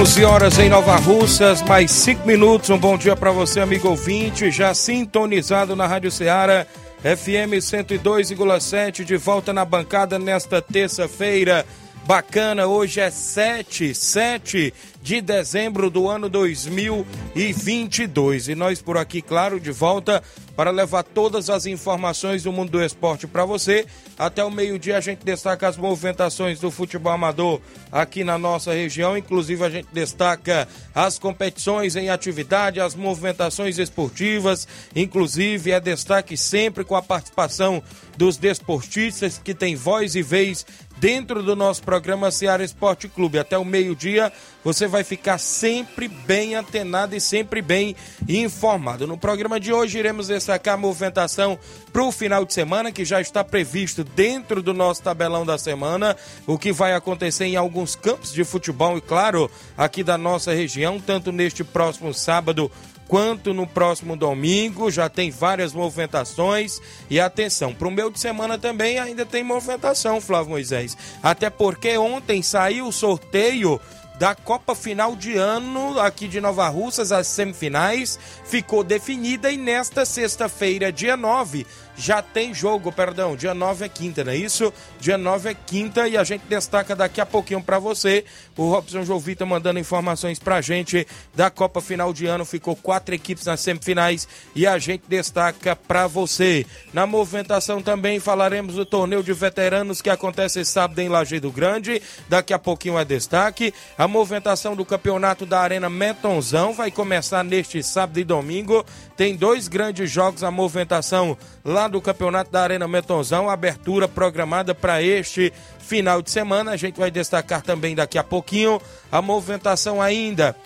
11 horas em Nova Russas, mais 5 minutos. Um bom dia para você, amigo ouvinte, já sintonizado na Rádio Ceará, FM 102,7, de volta na bancada nesta terça-feira. Bacana, hoje é 7, 7 de dezembro do ano 2022. E nós por aqui, claro, de volta para levar todas as informações do mundo do esporte para você. Até o meio-dia a gente destaca as movimentações do futebol amador aqui na nossa região. Inclusive a gente destaca as competições em atividade, as movimentações esportivas. Inclusive é destaque sempre com a participação dos desportistas que têm voz e vez dentro do nosso programa Ceará Esporte Clube. Até o meio-dia você vai ficar sempre bem antenado e sempre bem informado. No programa de hoje iremos destacar a movimentação para o final de semana, que já está previsto dentro do nosso tabelão da semana, o que vai acontecer em alguns campos de futebol e, claro, aqui da nossa região, tanto neste próximo sábado quanto no próximo domingo. Já tem várias movimentações. E atenção, para o meio de semana também ainda tem movimentação, Flávio Moisés. Até porque ontem saiu o sorteio da Copa Final de Ano aqui de Nova Russas, as semifinais, ficou definida e nesta sexta-feira, dia 9, já tem jogo, perdão, dia 9 é quinta, não é isso? Dia 9 é quinta e a gente destaca daqui a pouquinho para você. O Robson Jovita mandando informações pra gente da Copa Final de Ano. Ficou quatro equipes nas semifinais e a gente destaca para você. Na movimentação também falaremos do torneio de veteranos que acontece sábado em Lajeado Grande. Daqui a pouquinho é destaque. A movimentação do campeonato da Arena Metonzão vai começar neste sábado e domingo. Tem dois grandes jogos, a movimentação lá do Campeonato da Arena Metonzão, abertura programada para este final de semana. A gente vai destacar também daqui a pouquinho a movimentação ainda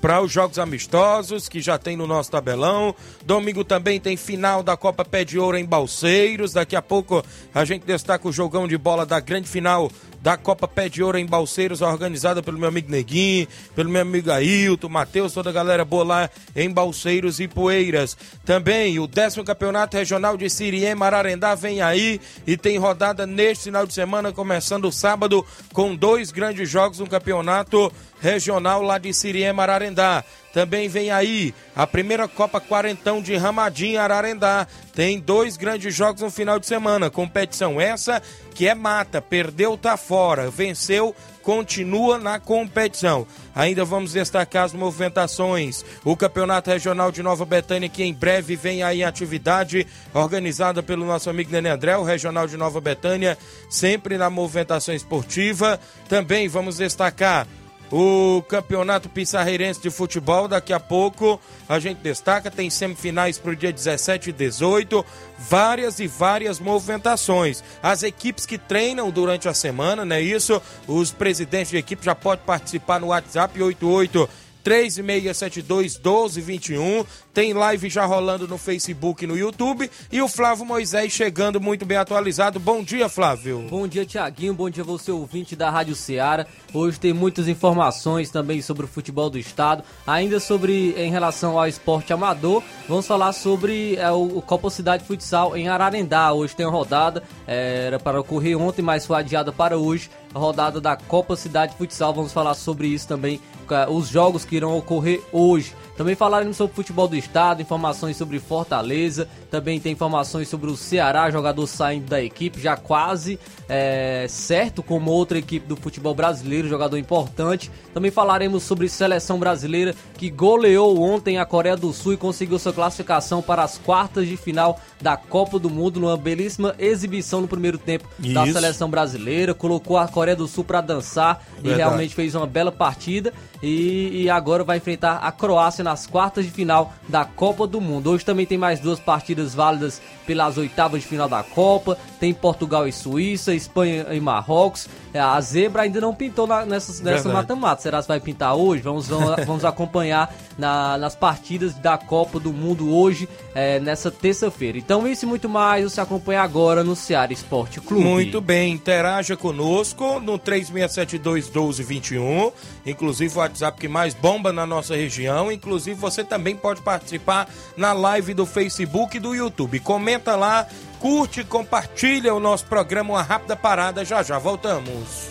para os jogos amistosos que já tem no nosso tabelão. Domingo também tem final da Copa Pé de Ouro em Balseiros. Daqui a pouco a gente destaca o jogão de bola da grande final da Copa Pé de Ouro em Balseiros, organizada pelo meu amigo Neguinho, pelo meu amigo Ailton, Matheus, toda a galera boa lá em Balseiros e Poeiras. Também o décimo campeonato regional de Siriem Mararendá vem aí e tem rodada neste final de semana, começando sábado, com dois grandes jogos no campeonato regional lá de Siriem Ararendá. Também vem aí a primeira Copa Quarentão de Ramadinho Ararendá. Tem dois grandes jogos no final de semana. Competição essa que é mata, perdeu, tá fora, venceu, continua na competição. Ainda vamos destacar as movimentações. O Campeonato Regional de Nova Betânia, que em breve vem aí atividade, organizada pelo nosso amigo Nenê André, o Regional de Nova Betânia, sempre na movimentação esportiva. Também vamos destacar o Campeonato Pissarreirense de Futebol. Daqui a pouco a gente destaca, tem semifinais para o dia 17 e 18, várias e várias movimentações. As equipes que treinam durante a semana, não é isso? Os presidentes de equipe já podem participar no WhatsApp 88 3672 1221. Tem live já rolando no Facebook e no YouTube. E o Flávio Moisés chegando muito bem atualizado. Bom dia, Flávio. Bom dia, Tiaguinho. Bom dia, você ouvinte da Rádio Ceará. Hoje tem muitas informações também sobre o futebol do estado. Ainda sobre em relação ao esporte amador, vamos falar sobre é, o, Copa Cidade Futsal em Ararendá. Hoje tem rodada, é, era para ocorrer ontem, mas foi adiada para hoje. A rodada da Copa Cidade Futsal. Vamos falar sobre isso também os jogos que irão ocorrer hoje. Também falaremos sobre futebol do estado, informações sobre Fortaleza, também tem informações sobre o Ceará, jogador saindo da equipe, já quase é, certo como outra equipe do futebol brasileiro, jogador importante. Também falaremos sobre seleção brasileira que goleou ontem a Coreia do Sul e conseguiu sua classificação para as quartas de final da Copa do Mundo, numa belíssima exibição no primeiro tempo Isso. da seleção brasileira. Colocou a Coreia do Sul para dançar Verdade. e realmente fez uma bela partida. E, e agora vai enfrentar a Croácia nas quartas de final da Copa do Mundo. Hoje também tem mais duas partidas válidas pelas oitavas de final da Copa. Tem Portugal e Suíça, Espanha e Marrocos. A zebra ainda não pintou na, nessa, nessa mata-mata. Será que vai pintar hoje? Vamos, vamos, vamos acompanhar na, nas partidas da Copa do Mundo hoje, é, nessa terça-feira. Então, isso e muito mais você acompanha agora no Ceará Esporte Clube. Muito bem, interaja conosco no 3672 1221, inclusive o WhatsApp que mais bomba na nossa região. Inclusive, você também pode participar na live do Facebook e do YouTube. Comenta lá, curte, compartilha o nosso programa. Uma rápida parada, já já voltamos.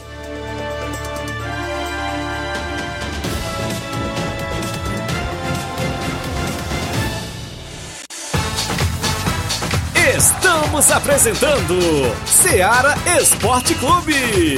Estamos apresentando Seara Esporte Clube.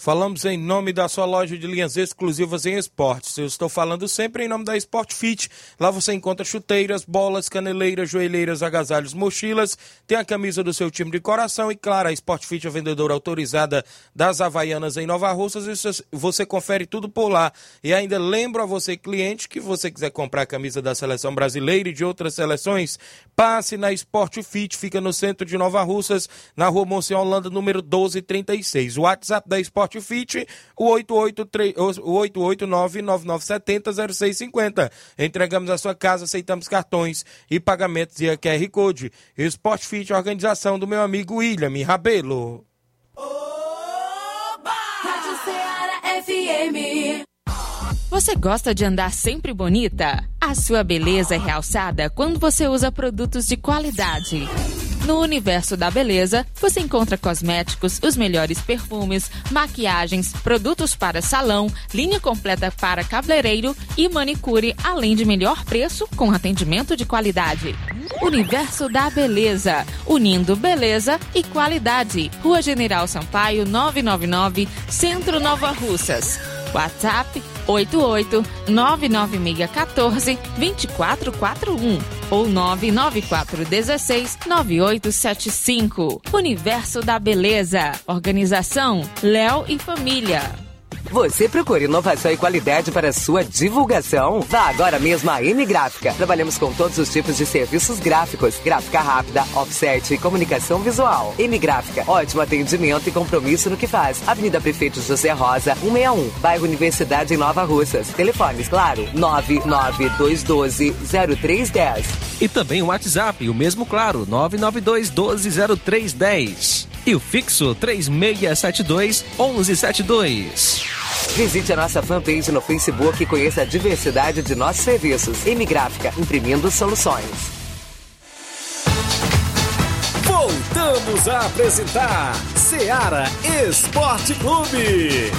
Falamos em nome da sua loja de linhas exclusivas em esportes. Eu estou falando sempre em nome da Sport Fit. Lá você encontra chuteiras, bolas, caneleiras, joelheiras, agasalhos, mochilas. Tem a camisa do seu time de coração e, claro, a Sport Fit é a vendedora autorizada das Havaianas em Nova Russas. Você confere tudo por lá. E ainda lembro a você, cliente, que você quiser comprar a camisa da seleção brasileira e de outras seleções, passe na Sport Fit. Fica no centro de Nova Russas, na rua Monsenhor Holanda, número 1236. O WhatsApp da Sport Fit, o 889-9970-0650. Entregamos a sua casa, aceitamos cartões e pagamentos via QR Code. Sport Fit, organização do meu amigo William Rabelo. Você gosta de andar sempre bonita? A sua beleza é realçada quando você usa produtos de qualidade. No universo da beleza, você encontra cosméticos, os melhores perfumes, maquiagens, produtos para salão, linha completa para cabeleireiro e manicure, além de melhor preço com atendimento de qualidade. Universo da Beleza, unindo beleza e qualidade. Rua General Sampaio, 999, Centro Nova Russas. WhatsApp 88 99614 2441 ou 99416 9875. Universo da Beleza. Organização Léo e Família. Você procura inovação e qualidade para sua divulgação? Vá agora mesmo à M Gráfica. Trabalhamos com todos os tipos de serviços gráficos, gráfica rápida, offset e comunicação visual. M Gráfica, ótimo atendimento e compromisso no que faz. Avenida Prefeito José Rosa, 161, bairro Universidade em Nova Russas. Telefones, claro, 99212 0310. E também o WhatsApp, o mesmo claro, 992 12 0310. E o fixo 3672 1172. Visite a nossa fanpage no Facebook e conheça a diversidade de nossos serviços. Emigráfica, imprimindo soluções. Voltamos a apresentar Seara Esporte Clube.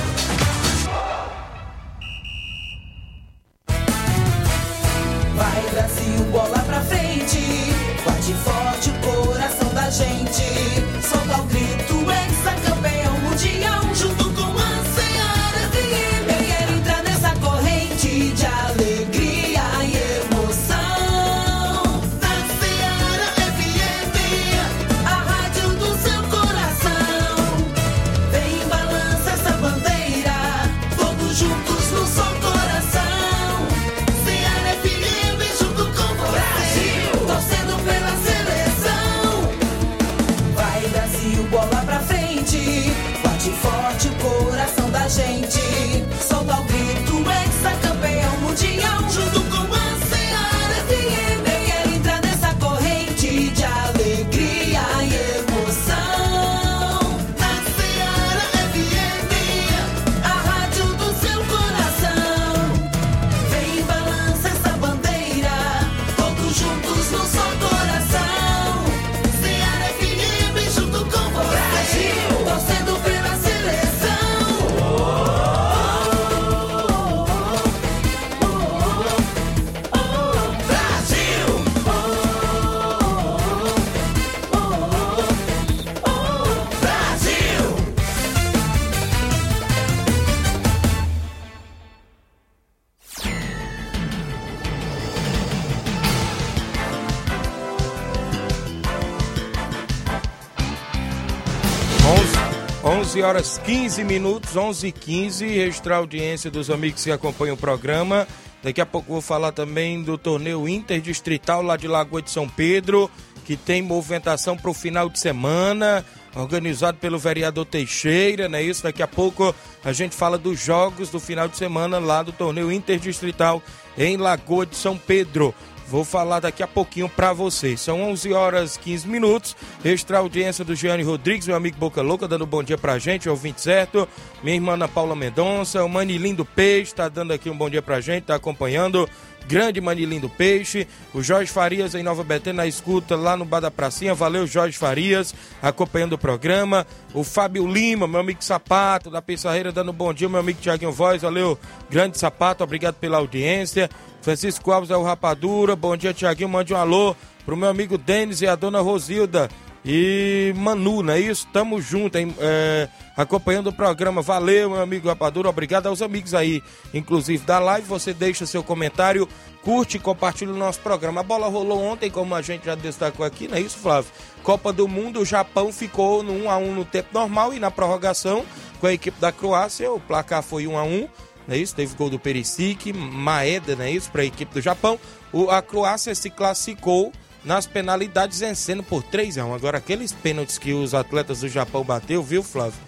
11 horas 15 minutos, 11 e 15. Registrar a audiência dos amigos que acompanham o programa. Daqui a pouco vou falar também do torneio interdistrital lá de Lagoa de São Pedro, que tem movimentação para o final de semana, organizado pelo vereador Teixeira, não é isso? Daqui a pouco a gente fala dos jogos do final de semana lá do torneio interdistrital em Lagoa de São Pedro. Vou falar daqui a pouquinho para vocês. São 11 horas 15 minutos. Extra audiência do Gianni Rodrigues, meu amigo Boca Louca, dando um bom dia pra gente, ouvinte certo. Minha irmã Ana Paula Mendonça, o Manilim do Peixe, tá dando aqui um bom dia pra gente, tá acompanhando. Grande Manilim do Peixe, o Jorge Farias em Nova Betânia na escuta lá no Bar da Pracinha. Valeu, Jorge Farias, acompanhando o programa. O Fábio Lima, meu amigo Sapato, da Pissarreira, dando um bom dia. Meu amigo Tiaguinho Voz, valeu, grande Sapato, obrigado pela audiência. Francisco Alves é o Rapadura, bom dia, Tiaguinho. Mande um alô pro meu amigo Denis e a dona Rosilda. E Manu, não é isso? Tamo junto, hein? É, acompanhando o programa. Valeu, meu amigo Rapadura. Obrigado aos amigos aí, inclusive da live. Você deixa seu comentário, curte e compartilha o nosso programa. A bola rolou ontem, como a gente já destacou aqui, não é isso, Flávio? Copa do Mundo, o Japão ficou no 1 a 1 no tempo normal e na prorrogação com a equipe da Croácia, o placar foi 1 a 1 não é isso? Teve gol do Perisic, Maeda, não é isso? Para a equipe do Japão. O, a Croácia se classificou nas penalidades vencendo por 3 a 1. Agora, aqueles pênaltis que os atletas do Japão bateu, viu, Flávio?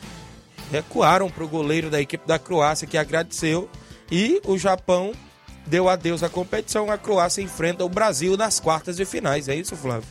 Recuaram para o goleiro da equipe da Croácia que agradeceu e o Japão deu adeus à competição. A Croácia enfrenta o Brasil nas quartas de finais. É isso, Flávio?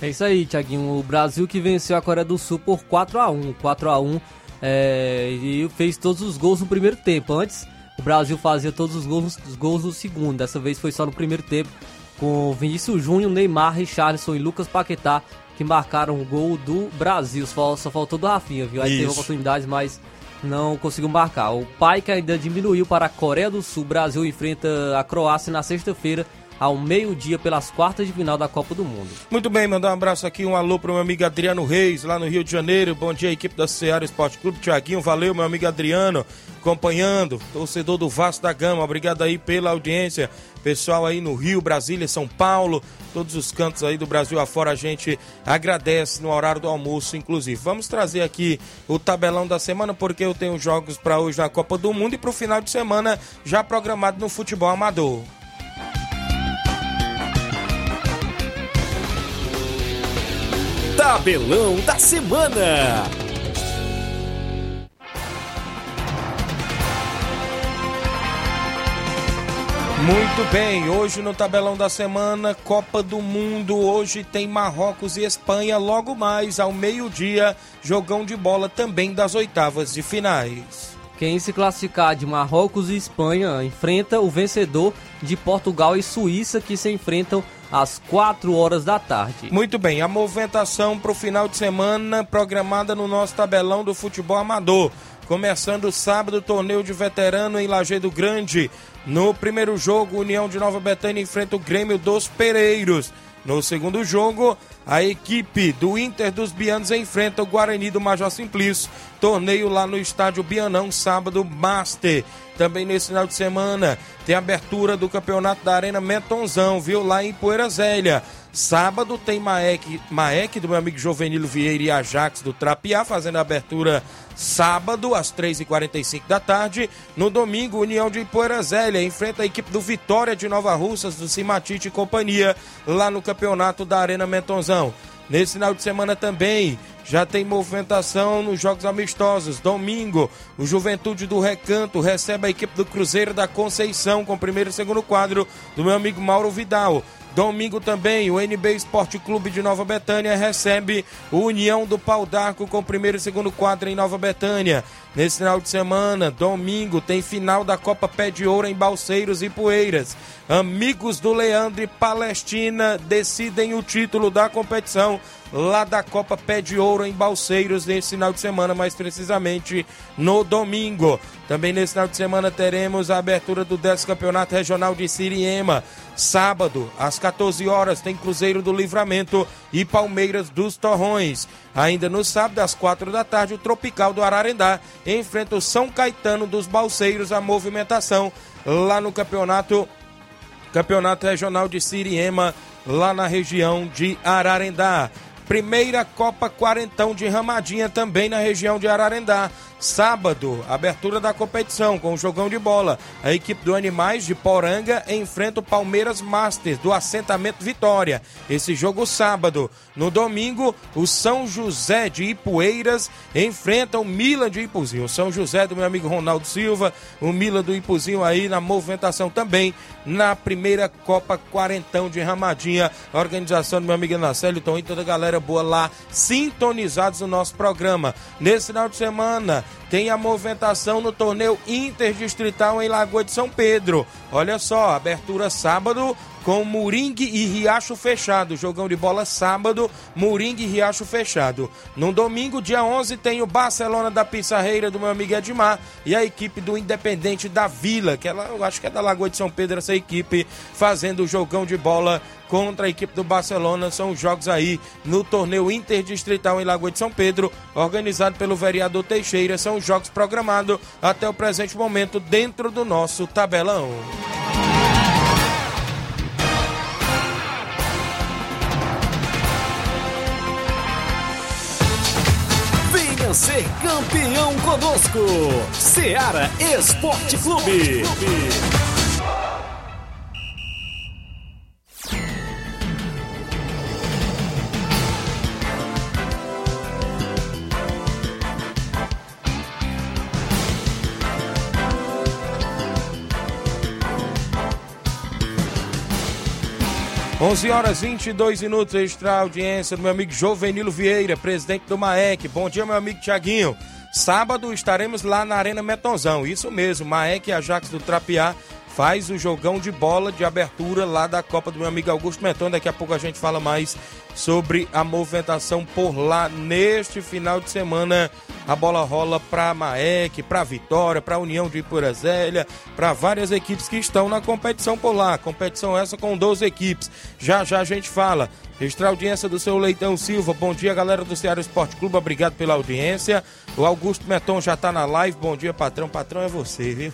É isso aí, Tiaguinho. O Brasil que venceu a Coreia do Sul por 4 a 1 4 a 1 é, e fez todos os gols no primeiro tempo. Antes, o Brasil fazia todos os gols, os gols no segundo. Dessa vez foi só no primeiro tempo, com Vinícius Júnior, Neymar, Richarlison e Lucas Paquetá, que marcaram o gol do Brasil. Só, só faltou do Rafinha, viu? Aí Isso. teve oportunidades, mas não conseguiu marcar. O pai que ainda diminuiu para a Coreia do Sul. O Brasil enfrenta a Croácia na sexta-feira, ao meio-dia, pelas quartas de final da Copa do Mundo. Muito bem, mandar um abraço aqui, um alô pro meu amigo Adriano Reis, lá no Rio de Janeiro. Bom dia, equipe da Ceará Esporte Clube. Tiaguinho, valeu, meu amigo Adriano, acompanhando, torcedor do Vasco da Gama. Obrigado aí pela audiência. Pessoal aí no Rio, Brasília, São Paulo, todos os cantos aí do Brasil afora, a gente agradece no horário do almoço, inclusive. Vamos trazer aqui o tabelão da semana, porque eu tenho jogos para hoje na Copa do Mundo e pro final de semana já programado no futebol amador. Tabelão da semana. Muito bem, hoje no tabelão da semana, Copa do Mundo. Hoje tem Marrocos e Espanha, logo mais ao meio-dia, jogão de bola também das oitavas de finais. Quem se classificar de Marrocos e Espanha enfrenta o vencedor de Portugal e Suíça, que se enfrentam às 4 horas da tarde. Muito bem, a movimentação para o final de semana programada no nosso tabelão do futebol amador. Começando sábado, torneio de veterano em Lajeado Grande. No primeiro jogo, União de Nova Betânia enfrenta o Grêmio dos Pereiros. No segundo jogo, a equipe do Inter dos Bianos enfrenta o Guarani do Major Simplício. Torneio lá no estádio Bianão, sábado, Master. Também nesse final de semana tem abertura do campeonato da Arena Metonzão, viu? Lá em Poeira Zélia. Sábado tem Maek, Maek do meu amigo Jovenilo Vieira e Ajax do Trapiá fazendo a abertura sábado às 3h45 da tarde. No domingo, União de Poeira Zélia enfrenta a equipe do Vitória de Nova Russas, do Cimatite e companhia, lá no campeonato da Arena Metonzão. Nesse final de semana também já tem movimentação nos jogos amistosos. Domingo, o Juventude do Recanto recebe a equipe do Cruzeiro da Conceição com o primeiro e segundo quadro do meu amigo Mauro Vidal. Domingo também, o NB Esporte Clube de Nova Betânia recebe o União do Pau d'Arco com primeiro e segundo quadro em Nova Betânia. Nesse final de semana, domingo, tem final da Copa Pé de Ouro em Balseiros e Poeiras. Amigos do Leandro e Palestina decidem o título da competição lá da Copa Pé de Ouro em Balseiros nesse final de semana, mais precisamente no domingo. Também nesse final de semana teremos a abertura do 10 Campeonato Regional de Siriema. Sábado, às 14 horas, tem Cruzeiro do Livramento e Palmeiras dos Torrões. Ainda no sábado, às 4 da tarde, o Tropical do Ararendá enfrenta o São Caetano dos Balseiros, a movimentação lá no campeonato Campeonato Regional de Siriema, lá na região de Ararendá. Primeira Copa Quarentão de Ramadinha também na região de Ararendá. Sábado, abertura da competição com o jogão de bola. A equipe do Animais de Poranga enfrenta o Palmeiras Masters do assentamento Vitória. Esse jogo sábado. No domingo, o São José de Ipueiras enfrenta o Milan de Ipuzinho. O São José do meu amigo Ronaldo Silva, o Milan do Ipuzinho aí na movimentação também na primeira Copa Quarentão de Ramadinha. A organização do meu amigo Anacélio, Tom e toda a galera boa lá, sintonizados no nosso programa. Nesse final de semana, tem a movimentação no torneio interdistrital em Lagoa de São Pedro. Olha só, abertura sábado com Moringue e Riacho fechado. Jogão de bola sábado, Moringue e Riacho fechado. No domingo, dia 11, tem o Barcelona da Pissarreira do meu amigo Edmar e a equipe do Independente da Vila, que ela, eu acho que é da Lagoa de São Pedro, essa equipe fazendo o jogão de bola contra a equipe do Barcelona. São os jogos aí no torneio interdistrital em Lagoa de São Pedro, organizado pelo vereador Teixeira. São os jogos programados até o presente momento dentro do nosso tabelão. Venha ser campeão conosco. Seara Esporte Clube. 11 horas 22 minutos, extra audiência do meu amigo Jovenilo Vieira, presidente do MAEC. Bom dia, meu amigo Tiaguinho. Sábado estaremos lá na Arena Metonzão. Isso mesmo, MAEC e Ajax do Trapiá faz o jogão de bola de abertura lá da Copa do meu amigo Augusto Meton. Daqui a pouco a gente fala mais sobre a movimentação por lá neste final de semana. A bola rola para Maek, para Vitória, para União de Ipurazélia, para várias equipes que estão na competição por lá. Competição essa com 12 equipes. Já já a gente fala. Extra audiência do seu Leitão Silva. Bom dia, galera do Ceará Esporte Clube. Obrigado pela audiência. O Augusto Meton já tá na live. Bom dia, patrão. Patrão é você, viu?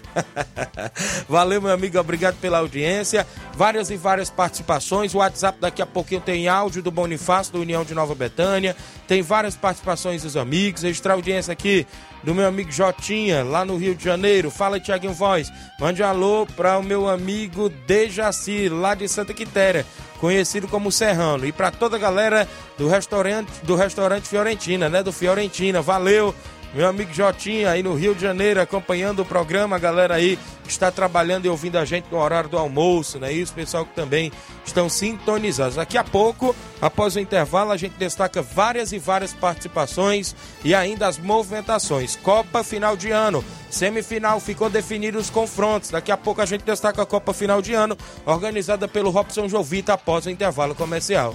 Valeu, meu amigo. Obrigado pela audiência. Várias e várias participações. O WhatsApp daqui a pouquinho tem áudio do Bonifácio, do União de Nova Betânia. Tem várias participações dos amigos. Extra audiência aqui do meu amigo Jotinha, lá no Rio de Janeiro. Fala, Tiaguinho Voz. Mande um alô para o meu amigo Dejaci, lá de Santa Quitéria, conhecido como Serrano. E para toda a galera do restaurante, do restaurante Fiorentina, né? Do Fiorentina. Valeu! Meu amigo Jotinha aí no Rio de Janeiro acompanhando o programa, a galera aí que está trabalhando e ouvindo a gente no horário do almoço, né? E os pessoal que também estão sintonizados. Daqui a pouco, após o intervalo, a gente destaca várias e várias participações e ainda as movimentações. Copa final de ano, semifinal ficou definido os confrontos. Daqui a pouco a gente destaca a Copa final de ano, organizada pelo Robson Jovita após o intervalo comercial.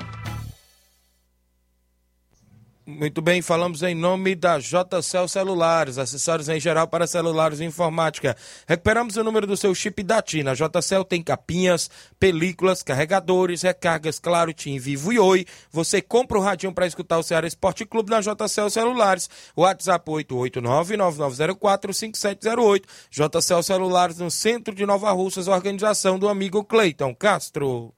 Muito bem, falamos em nome da JCL Celulares, acessórios em geral para celulares e informática. Recuperamos o número do seu chip da TIM. A JCL tem capinhas, películas, carregadores, recargas, claro, TIM, Vivo e Oi. Você compra o radinho para escutar o Ceará Esporte Clube na JCL Celulares. WhatsApp 889-9904-5708. JCL Celulares no centro de Nova Russas, organização do amigo Cleiton Castro.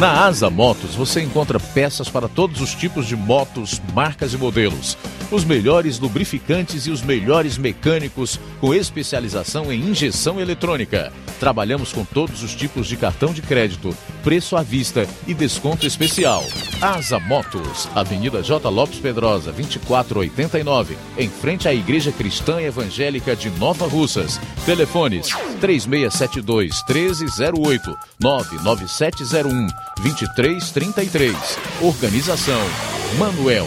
Na Asa Motos você encontra peças para todos os tipos de motos, marcas e modelos os melhores lubrificantes e os melhores mecânicos com especialização em injeção eletrônica. Trabalhamos com todos os tipos de cartão de crédito, preço à vista e desconto especial. Asa Motos, Avenida J. Lopes Pedrosa, 2489, em frente à Igreja Cristã Evangélica de Nova Russas. Telefones 3672 1308 99701 2333. Organização Manuel.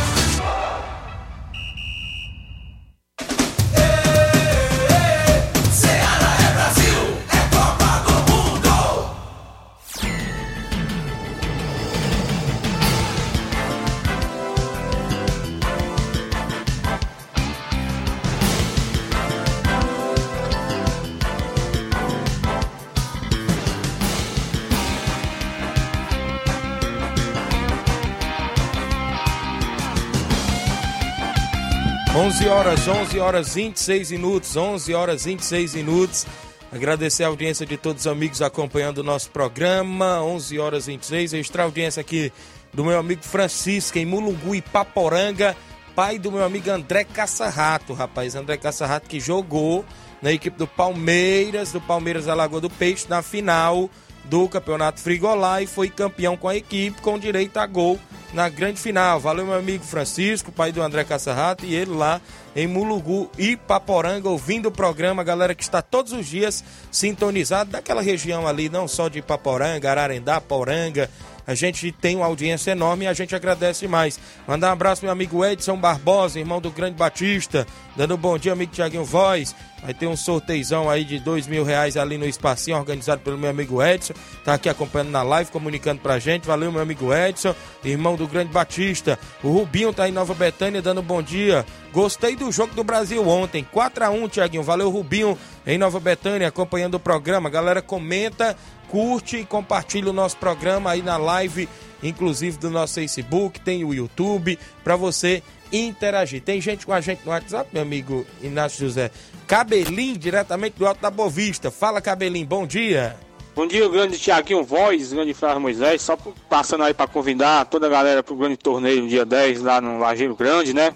11 horas, 11 horas 26 minutos, 11 horas 26 minutos. Agradecer a audiência de todos os amigos acompanhando o nosso programa, 11 horas 26. Registrar a audiência aqui do meu amigo Francisco em Mulungu e Paporanga, pai do meu amigo André Caçarrato, rapaz. André Caçarrato que jogou na equipe do Palmeiras, do Palmeiras da Lagoa do Peixe, na final do Campeonato Frigolá e foi campeão com a equipe com direito a gol na grande final. Valeu, meu amigo Francisco, pai do André Caçarrato, e ele lá em Mulugu e Paporanga, ouvindo o programa, galera que está todos os dias sintonizado daquela região ali, não só de Paporanga, Ararendá, Poranga. A gente tem uma audiência enorme e a gente agradece mais. Mandar um abraço meu amigo Edson Barbosa, irmão do Grande Batista. Dando um bom dia, amigo Tiaguinho Voz. Vai ter um sorteizão aí de dois mil reais ali no espacinho, organizado pelo meu amigo Edson. Tá aqui acompanhando na live, comunicando pra gente. Valeu, meu amigo Edson, irmão do Grande Batista. O Rubinho tá em Nova Betânia dando um bom dia. Gostei do jogo do Brasil ontem. 4 a 1 Tiaguinho. Valeu, Rubinho, em Nova Betânia, acompanhando o programa. Galera, comenta, curte e compartilha o nosso programa aí na live, inclusive do nosso Facebook, tem o YouTube, para você interagir. Tem gente com a gente no WhatsApp, meu amigo Inácio José. Cabelinho, diretamente do Alto da Bovista. Fala, Cabelinho, bom dia. Bom dia, grande Tiaguinho Voz, grande Flávio Moisés, só passando aí para convidar toda a galera pro grande torneio no dia 10 lá no Lajeiro Grande, né?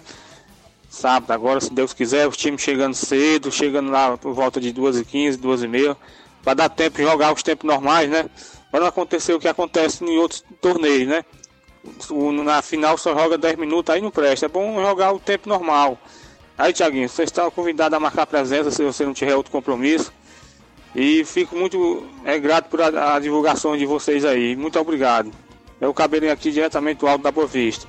Sábado agora, se Deus quiser, os times chegando cedo, chegando lá por volta de 2h15, 2h30, para dar tempo de jogar os tempos normais, né? Para não acontecer o que acontece em outros torneios, né? Na final só joga 10 minutos, aí não presta. É bom jogar o tempo normal. Aí, Tiaguinho, você está convidado a marcar presença se você não tiver outro compromisso. E fico muito é, grato por a, a divulgação de vocês aí. Muito obrigado. É o cabelinho aqui diretamente do Alto da Boa Vista.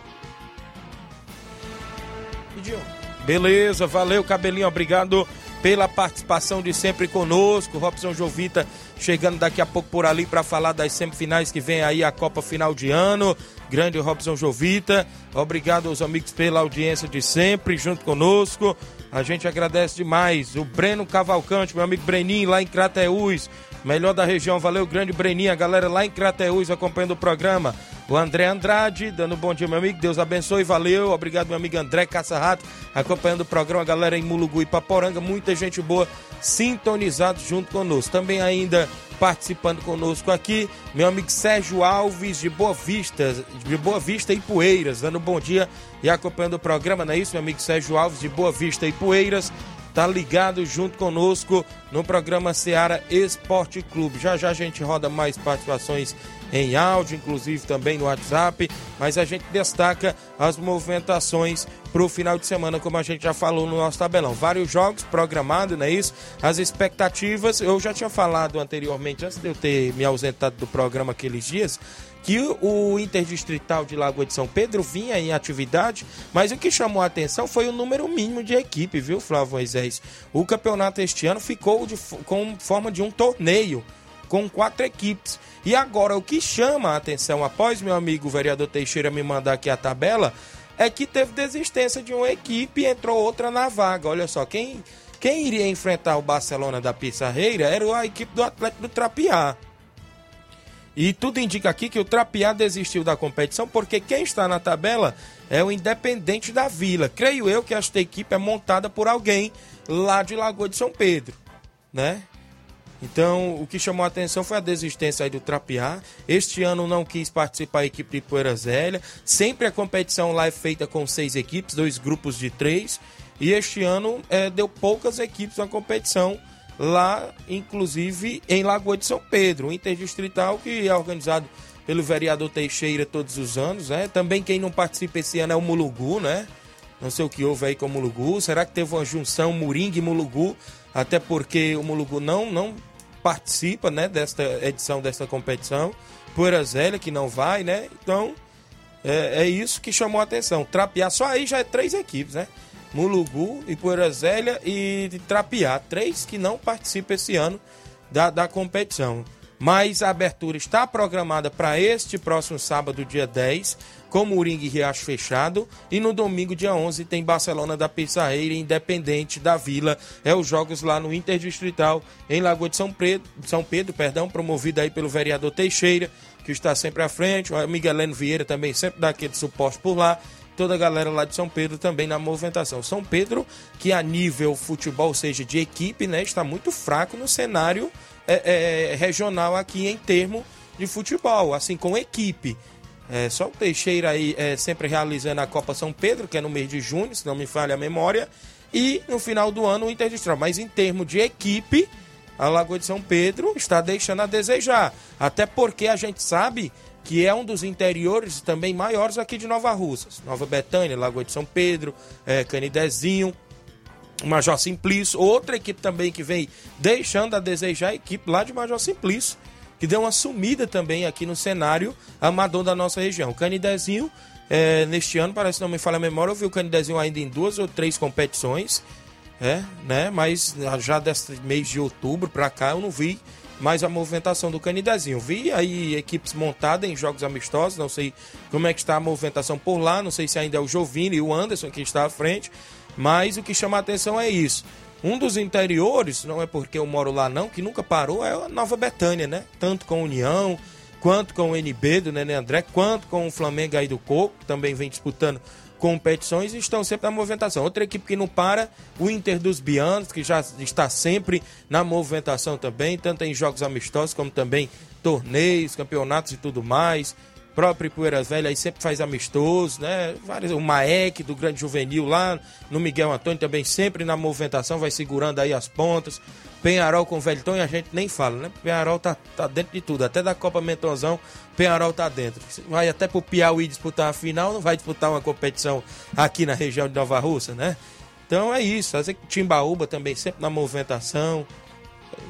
Beleza, valeu, cabelinho, obrigado pela participação de sempre conosco. Robson Jovita chegando daqui a pouco por ali para falar das semifinais que vem aí a Copa Final de Ano. Grande Robson Jovita, obrigado aos amigos pela audiência de sempre junto conosco. A gente agradece demais. O Breno Cavalcante, meu amigo Breninho lá em Crateús, melhor da região. Valeu, grande Breninho, a galera lá em Crateús acompanhando o programa. O André Andrade, dando um bom dia, meu amigo. Deus abençoe, valeu. Obrigado, meu amigo André Caçarrato, acompanhando o programa. Galera em Mulugu e Paporanga, muita gente boa sintonizado junto conosco. Também ainda participando conosco aqui, meu amigo Sérgio Alves de Boa Vista, de Boa Vista e Poeiras, dando um bom dia e acompanhando o programa, não é isso, meu amigo Sérgio Alves de Boa Vista e Poeiras, tá ligado junto conosco no programa Seara Esporte Clube. Já já a gente roda mais participações em áudio, inclusive também no WhatsApp, mas a gente destaca as movimentações para o final de semana, como a gente já falou no nosso tabelão. Vários jogos programados, não é isso? As expectativas, eu já tinha falado anteriormente, antes de eu ter me ausentado do programa aqueles dias, que o Interdistrital de Lagoa de São Pedro vinha em atividade, mas o que chamou a atenção foi o número mínimo de equipe, viu, Flávio Moisés? O campeonato este ano ficou de, com forma de um torneio, com quatro equipes. E agora, o que chama a atenção, após meu amigo vereador Teixeira me mandar aqui a tabela, é que teve desistência de uma equipe e entrou outra na vaga. Olha só, quem, quem iria enfrentar o Barcelona da Pissarreira era a equipe do Atlético do Trapiá. E tudo indica aqui que o Trapiá desistiu da competição porque quem está na tabela é o Independente da Vila. Creio eu que esta equipe é montada por alguém lá de Lagoa de São Pedro, né? Então, o que chamou a atenção foi a desistência aí do Trapiá. Este ano não quis participar a equipe de Poeira Zélia. Sempre a competição lá é feita com seis equipes, dois grupos de três. E este ano é, deu poucas equipes na competição lá, inclusive em Lagoa de São Pedro, o Interdistrital, que é organizado pelo vereador Teixeira todos os anos, né? Também quem não participa esse ano é o Mulugu, né? Não sei o que houve aí com o Mulugu. Será que teve uma junção Moringue e Mulugu? Até porque o Mulugu não, não participa, né, desta edição desta competição. Poeira Zélia, que não vai, né? Então, é, é isso que chamou a atenção. Trapear, só aí já é três equipes, né? Mulugu, Ipoeira Zélia e Trapiá. Três que não participam esse ano da, da competição. Mas a abertura está programada para este próximo sábado, dia 10, com Moringue e Riacho fechado. E no domingo, dia 11, tem Barcelona da Pissarreira Independente da Vila. É os jogos lá no Interdistrital, em Lagoa de São Pedro, São Pedro perdão, promovido aí pelo vereador Teixeira, que está sempre à frente. O Migueleno Vieira também sempre dá aquele suporte por lá toda a galera lá de São Pedro também na movimentação. São Pedro, que a nível futebol, ou seja, de equipe, né, está muito fraco no cenário é, é, regional aqui em termo de futebol, assim com equipe. É, só o Teixeira aí é, sempre realizando a Copa São Pedro, que é no mês de junho, se não me falha a memória, e no final do ano o Interdistrital. Mas em termos de equipe, a Lagoa de São Pedro está deixando a desejar. Até porque a gente sabe que é um dos interiores também maiores aqui de Nova Russas. Nova Betânia, Lagoa de São Pedro, é, Canidezinho, Major Simplício. Outra equipe também que vem deixando a desejar, a equipe lá de Major Simplício, que deu uma sumida também aqui no cenário amador da nossa região. Canidezinho, é, neste ano, parece que não me falha a memória, eu vi o Canidezinho ainda em duas ou três competições, é, né? Mas já desse mês de outubro para cá eu não vi mais a movimentação do Canidezinho. Vi aí equipes montadas em jogos amistosos, não sei como é que está a movimentação por lá, não sei se ainda é o Jovini e o Anderson que está à frente, mas o que chama a atenção é isso. Um dos interiores, não é porque eu moro lá não, que nunca parou, é a Nova Betânia, né? Tanto com a União, quanto com o NB do Nenê André, quanto com o Flamengo aí do Coco, que também vem disputando competições e estão sempre na movimentação. Outra equipe que não para, o Inter dos Bianos, que já está sempre na movimentação também, tanto em jogos amistosos como também torneios, campeonatos e tudo mais. Próprio Poeiras Velha aí sempre faz amistoso, né? Vários, o Maek do Grande Juvenil lá, no Miguel Antônio também sempre na movimentação, vai segurando aí as pontas. Penharol com o Velton e a gente nem fala, né? Penharol tá, tá dentro de tudo, até da Copa Mentonzão, Penharol tá dentro. Vai até pro Piauí disputar a final, não vai disputar uma competição aqui na região de Nova Russa, né? Então é isso, Timbaúba também sempre na movimentação.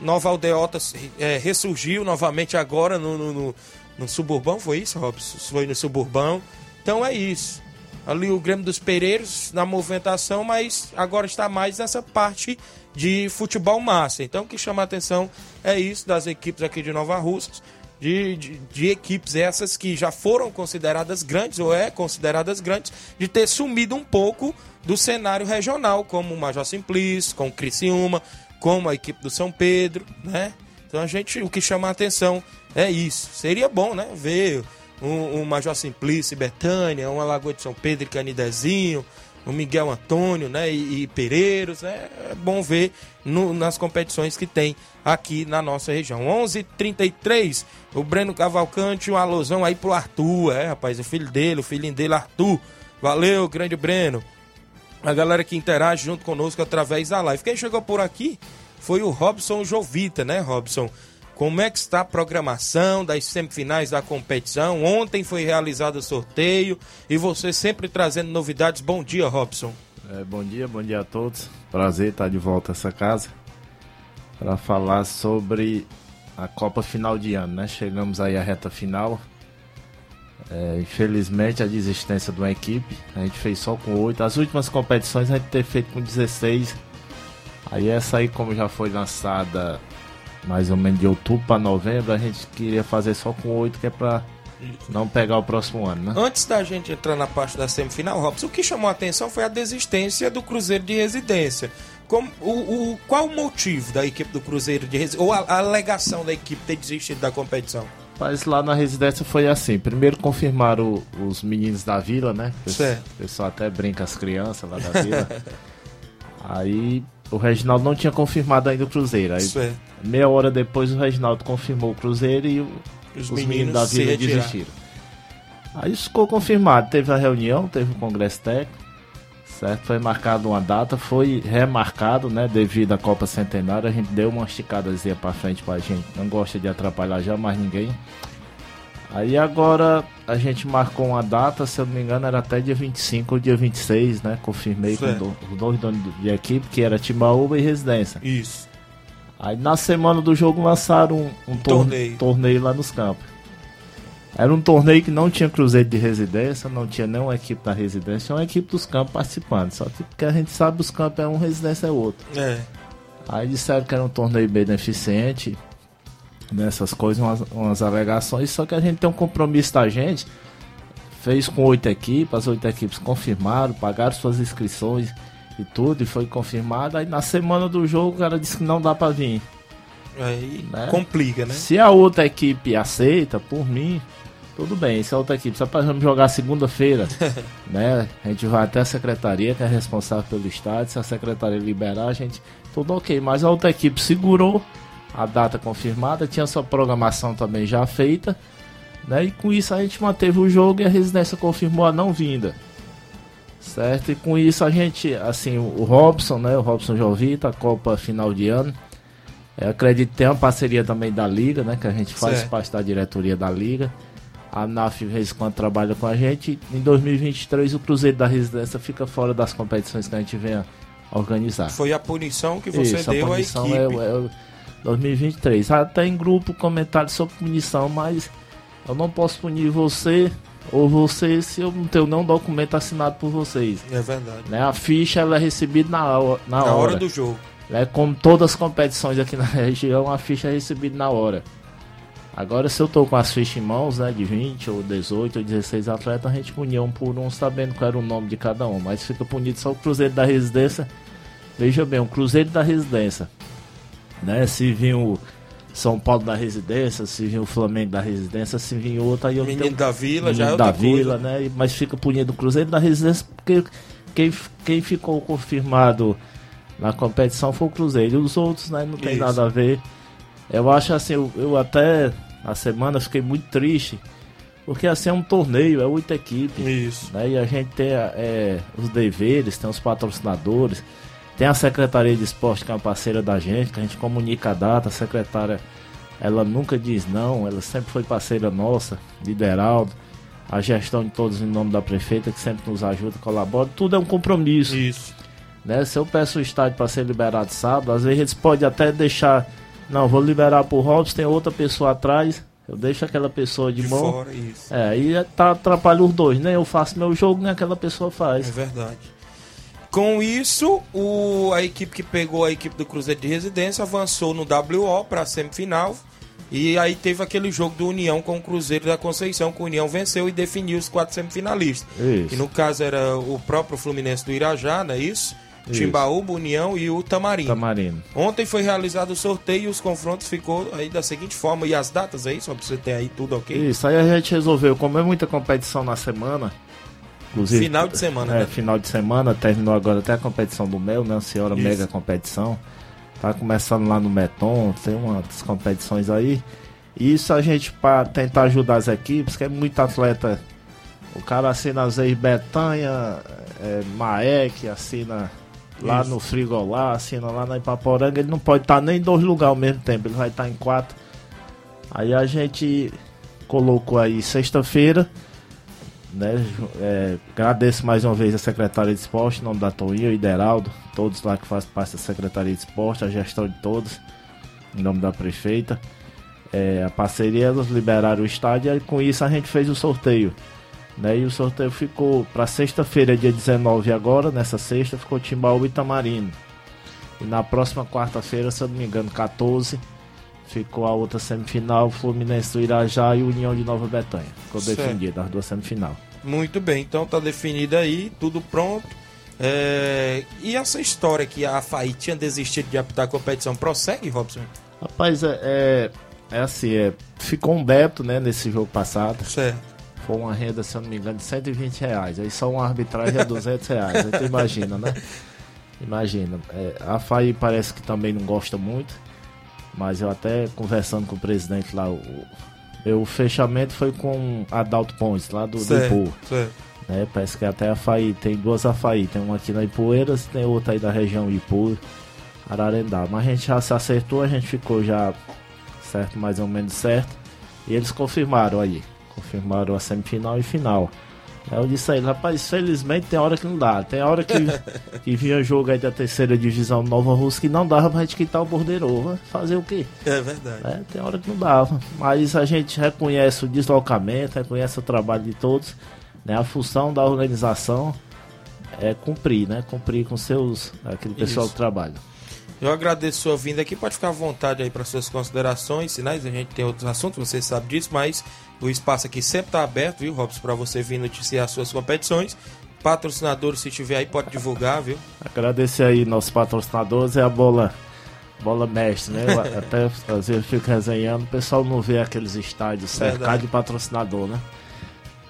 Nova Aldeota é, ressurgiu novamente agora no, no, no, no Suburbão, foi isso, Robson? Foi no Suburbão. Então é isso ali o Grêmio dos Pereiros na movimentação, mas agora está mais nessa parte de futebol massa. Então o que chama a atenção é isso das equipes aqui de Nova Russas, de, de, de, equipes essas que já foram consideradas grandes, ou é consideradas grandes, de ter sumido um pouco do cenário regional, como o Major Simplício, com o Criciúma, como a equipe do São Pedro, né? Então a gente, o que chama a atenção é isso. Seria bom, né? Ver um, um Major Simplício Betânia, uma Lagoa de São Pedro e Canidezinho, o Miguel Antônio né, e, e Pereiros. Né, é bom ver no, nas competições que tem aqui na nossa região. 11:33 h 33 o Breno Cavalcante, um alusão aí pro Arthur, é, rapaz, o filho dele, o filhinho dele, Arthur. Valeu, grande Breno. A galera que interage junto conosco através da live. Quem chegou por aqui foi o Robson Jovita, né, Robson? Como é que está a programação das semifinais da competição? Ontem foi realizado o sorteio e você sempre trazendo novidades. Bom dia, Robson. É, bom dia, bom dia a todos. Prazer estar de volta a essa casa para falar sobre a Copa final de ano, né? Chegamos aí à reta final. É, infelizmente a desistência de uma equipe, a gente fez só com oito. As últimas competições a gente ter feito com 16. Aí essa aí, como já foi lançada mais ou menos de outubro para novembro, a gente queria fazer só com oito, que é para não pegar o próximo ano, né? Antes da gente entrar na parte da semifinal, Robson, o que chamou a atenção foi a desistência do Cruzeiro de Residência. Como, o, o, qual o motivo da equipe do Cruzeiro de Residência, ou a, a alegação da equipe ter desistido da competição? Mas lá na residência foi assim. Primeiro confirmaram os meninos da vila, né? Certo. O pessoal até brinca as crianças lá da vila. Aí o Reginaldo não tinha confirmado ainda o Cruzeiro. Aí, Certo. Meia hora depois o Reginaldo confirmou o Cruzeiro e o- Os os, meninos meninos da vila desistiram. Aí isso ficou confirmado. Teve a reunião, teve o congresso técnico. Certo? Foi marcado uma data, foi remarcado, né? Devido à Copa Centenária, a gente deu uma esticadazinha pra frente pra gente. Não gosta de atrapalhar já mais ninguém. Aí agora a gente marcou uma data, se eu não me engano, era até dia 25 ou dia 26, né? Confirmei com Certo. do- os dois donos de equipe, que era Timbaúba e Residência. Isso. Aí na semana do jogo lançaram um, um tor- Torneio. torneio lá nos campos. Era um torneio que não tinha cruzeiro de residência, não tinha nenhuma equipe da residência, tinha uma equipe dos campos participando. Só que porque a gente sabe os campos é um, residência é outro. É. Aí disseram que era um torneio beneficente, nessas coisas, umas, umas alegações, só que a gente tem um compromisso da gente. Fez com oito equipes, as oito equipes confirmaram, pagaram suas inscrições e tudo, e foi confirmado. Aí na semana do jogo o cara disse que não dá pra vir. Aí Né? complica, né? Se a outra equipe aceita, por mim, tudo bem. Se a outra equipe, só pra gente jogar segunda-feira, né? A gente vai até a secretaria, que é responsável pelo estádio. Se a secretaria liberar, a gente. Tudo ok. Mas a outra equipe segurou a data confirmada, tinha sua programação também já feita. Né? E com isso a gente manteve o jogo e a residência confirmou a não vinda. Certo? E com isso a gente, assim, o Robson, né? O Robson Jovita, a Copa final de ano. Eu acredito que tem uma parceria também da Liga, né? Que a gente faz Certo. parte da diretoria da Liga. A NAF, de vez em quando, trabalha com a gente. Em 2023, o Cruzeiro da Residência fica fora das competições que a gente vem a organizar. Foi a punição que você Isso, deu a à punição equipe. é, é o 2023. Até em grupo comentário sobre punição, mas eu não posso punir você ou você se eu não tenho nenhum documento assinado por vocês. É verdade. Né? A ficha ela é recebida na, na, Na hora. hora do jogo. É como todas as competições aqui na região, a ficha é recebida na hora. Agora, se eu tô com as fichas em mãos, né, de 20 ou 18 ou 16 atletas, a gente punia um por um, sabendo qual era o nome de cada um. Mas fica punido só o Cruzeiro da Residência. Veja bem, o Cruzeiro da Residência. Né, se vir o São Paulo da Residência, se vir o Flamengo da Residência, se vir outro, aí eu Menino tenho- da Vila, já é da outra coisa. Vila, né? Mas fica punido o Cruzeiro da Residência porque quem, quem ficou confirmado na competição foi o Cruzeiro. E os outros, né? Não tem Isso. nada a ver. Eu acho assim, eu, eu até na semana fiquei muito triste. Porque assim é um torneio, é oito equipes. Isso. Né? E a gente tem é, os deveres, tem os patrocinadores, tem a Secretaria de Esporte, que é uma parceira da gente, que a gente comunica a data, a secretária ela nunca diz não, ela sempre foi parceira nossa, lideraldo, a gestão de todos em nome da prefeita, que sempre nos ajuda, colabora, tudo é um compromisso. Isso. Né? Se eu peço o estádio para ser liberado sábado, às vezes eles podem até deixar, não, vou liberar pro Robson, tem outra pessoa atrás, eu deixo aquela pessoa de, De mão. fora, isso. É, aí tá, atrapalha os dois, né? Eu faço meu jogo, nem aquela pessoa É faz. verdade. Com isso, o, a equipe que pegou a equipe do Cruzeiro de Residência avançou no WO para a semifinal. E aí teve aquele jogo do União com o Cruzeiro da Conceição, que o União venceu e definiu os quatro semifinalistas. Isso. E no caso era o próprio Fluminense do Irajá, não é isso? Isso. Timbaúba, União e o Tamarino. Tamarino. Ontem foi realizado o sorteio e os confrontos ficou aí da seguinte forma. E as datas aí, só pra você ter aí tudo ok? Isso, aí a gente resolveu, como é muita competição na semana. Inclusive, Final de semana, É, né? final de semana, terminou agora até a competição do Mel, né? A senhora Isso. mega competição. Tá começando lá no Meton, tem umas competições aí. E Isso a gente para tentar ajudar as equipes, que é muito atleta. O cara assina às vezes Betanha, é, Maek, assina lá Isso. no Frigolá, assina lá na Ipaporanga, ele não pode estar nem em dois lugares ao mesmo tempo, ele vai estar em quatro. Aí a gente colocou aí sexta-feira, né? é, agradeço mais uma vez a Secretaria de Esporte, em nome da Toinha, o Ideraldo, todos lá que fazem parte da Secretaria de Esporte, a gestão de todos, em nome da prefeita. É, a parceria, eles liberaram o estádio e com isso a gente fez o sorteio. Né? E o sorteio ficou para sexta-feira, dia 19 agora, nessa sexta, ficou Timbaúba e Tamarino. E na próxima quarta-feira, se eu não me engano, 14, ficou a outra semifinal, Fluminense do Irajá e União de Nova Betânia. Ficou Certo. defendida as duas semifinal. Muito bem, então tá definido aí, tudo pronto. É, E essa história que a FAI tinha desistido de apitar a competição, prossegue, Robson? Rapaz, é, é, É assim, é, ficou um débito, né, nesse jogo passado. Certo. Foi uma renda, se eu não me engano, de 120 reais. Aí só uma arbitragem é 200 reais. Aí tu imagina, né? Imagina. É, a FAI parece que também não gosta muito. Mas eu até conversando com o presidente lá, o, o fechamento foi com Adalto Pontes, lá do, do Ipu. certo. Né? Parece que até a FAI, tem duas AFAI, tem uma aqui na Ipueiras e tem outra aí da região Ipu, Ararendá. Mas a gente já se acertou, a gente ficou já certo, mais ou menos certo. E eles confirmaram aí, confirmaram a semifinal e final. Aí eu disse a ele, rapaz, felizmente tem hora que não dá. Tem hora que, que vinha jogo aí da terceira divisão Nova Rússia que não dava pra gente quitar o bordeiro. Fazer o quê? É verdade. É, tem hora que não dava. Mas a gente reconhece o deslocamento, reconhece o trabalho de todos. Né? A função da organização é cumprir, né? Cumprir com seus. aquele pessoal Isso. que trabalha. Eu agradeço sua vinda aqui. Pode ficar à vontade aí para suas considerações, sinais. A gente tem outros assuntos, você sabe disso, mas o espaço aqui sempre está aberto, viu, Robson, para você vir noticiar suas competições. Patrocinadores, se tiver aí, pode divulgar, viu? Agradecer aí nossos patrocinadores, é a bola. Bola mestre, né? Eu Até às vezes eu fico resenhando, o pessoal não vê aqueles estádios cercados de patrocinador, né?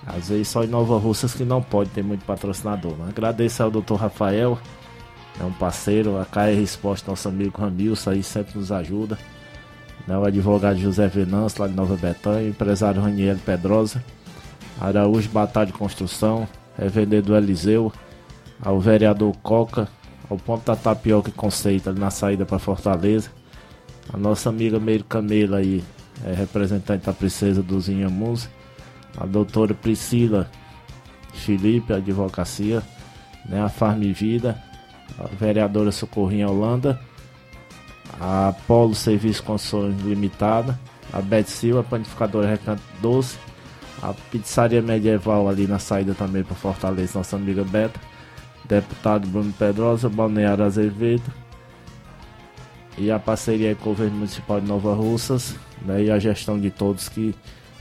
Às vezes só em Nova Russas que não pode ter muito patrocinador. Né? Agradecer ao Dr. Rafael, é um parceiro, a KR Esporte, nosso amigo Ramilson aí sempre nos ajuda. Né? O advogado José Venâncio, lá de Nova Betânia, empresário Raniel Pedrosa, Araújo Batalha de Construção, revendedor Eliseu, ao vereador Coca, ao ponto da tapioca conceito ali na saída para Fortaleza. A nossa amiga Meire Camela aí, é representante da princesa dos Inhamuns. A doutora Priscila Felipe, advocacia. Né, a Farm Vida, a vereadora Socorrinha Holanda. A Polo Serviço Construções Limitada. A Beth Silva, panificadora Recanto Doce. A pizzaria medieval ali na saída também para Fortaleza, nossa amiga Beta. Deputado Bruno Pedrosa, Balneário Azevedo. E a parceria com o governo municipal de Nova Russas. Né, e a gestão de todos que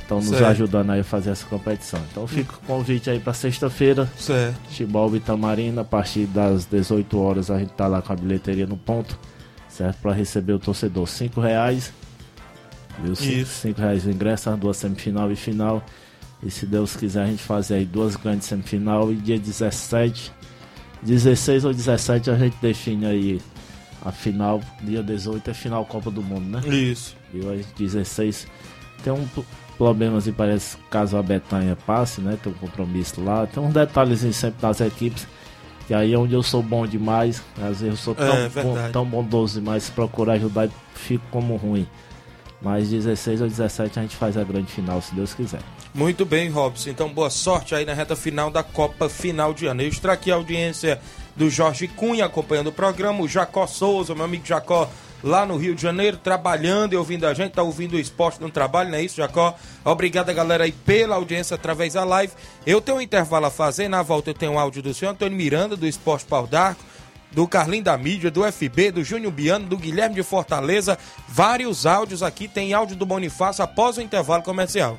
estão nos ajudando aí a fazer essa competição. Então fica o convite aí para sexta-feira. Certo. Tibalba e Tamarina, a partir das 18 horas a gente tá lá com a bilheteria no ponto, certo? Para receber o torcedor. 5 reais. Viu? 5 Isso. reais o ingresso, as duas semifinal e final. E se Deus quiser a gente fazer aí duas grandes semifinal e dia 17, 16 ou 17 a gente define aí a final. Dia 18 é final Copa do Mundo, né? Isso. E aí 16 tem um problema assim, parece caso a Betanha passe, né? Tem um compromisso lá. Tem uns detalhes sempre das equipes. E aí é onde eu sou bom demais. Às vezes eu sou tão, É, bom- tão bondoso demais. Se procurar ajudar, eu fico como ruim. Mas 16 ou 17 a gente faz a grande final, se Deus quiser. Muito bem, Robson. Então, boa sorte aí na reta final da Copa Final de Ano. Extra aqui a audiência do Jorge Cunha acompanhando o programa, o Jacó Souza, meu amigo Jacó, lá no Rio de Janeiro, trabalhando e ouvindo a gente, tá ouvindo o esporte no trabalho, não é isso, Jacó? Obrigado, galera, aí pela audiência através da live. Eu tenho um intervalo a fazer, na volta eu tenho um áudio do senhor Antônio Miranda, do Esporte Pau d'Arco, do Carlinho da Mídia, do FB, do Júnior Biano, do Guilherme de Fortaleza. Vários áudios aqui, tem áudio do Bonifácio após o intervalo comercial.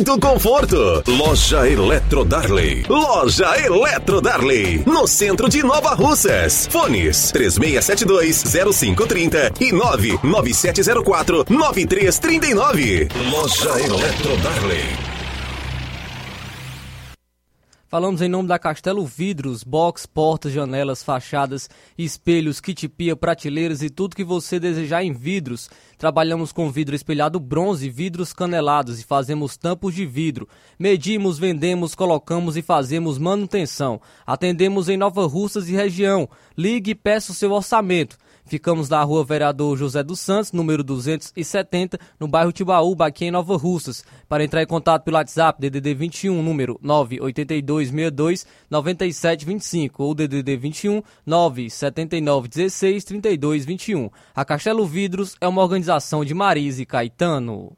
conforto. Loja Eletro Darley. Loja Eletro Darley. No centro de Nova Russas. Fones 3672-0530 e 99704-9339. Loja Eletro Darley. Falamos em nome da Castelo Vidros, box, portas, janelas, fachadas, espelhos, kit pia, prateleiras e tudo que você desejar em vidros. Trabalhamos com vidro espelhado bronze, vidros canelados e fazemos tampos de vidro. Medimos, vendemos, colocamos e fazemos manutenção. Atendemos em Nova Russas e região. Ligue e peça o seu orçamento. Ficamos na rua Vereador José dos Santos, número 270, no bairro Tibaúba, aqui em Nova Russas. Para entrar em contato pelo WhatsApp, DDD 21, número 98262 9725 ou DDD 21 97916 3221. A Castelo Vidros é uma organização de Marise Caetano.